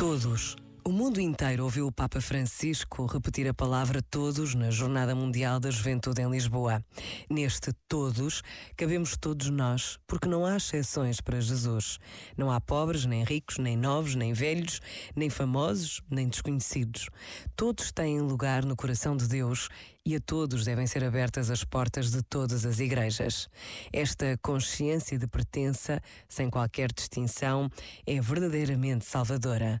Todos. O mundo inteiro ouviu o Papa Francisco repetir a palavra todos na Jornada Mundial da Juventude em Lisboa. Neste todos, cabemos todos nós, porque não há exceções para Jesus. Não há pobres, nem ricos, nem novos, nem velhos, nem famosos, nem desconhecidos. Todos têm lugar no coração de Deus e a todos devem ser abertas as portas de todas as igrejas. Esta consciência de pertença, sem qualquer distinção, é verdadeiramente salvadora.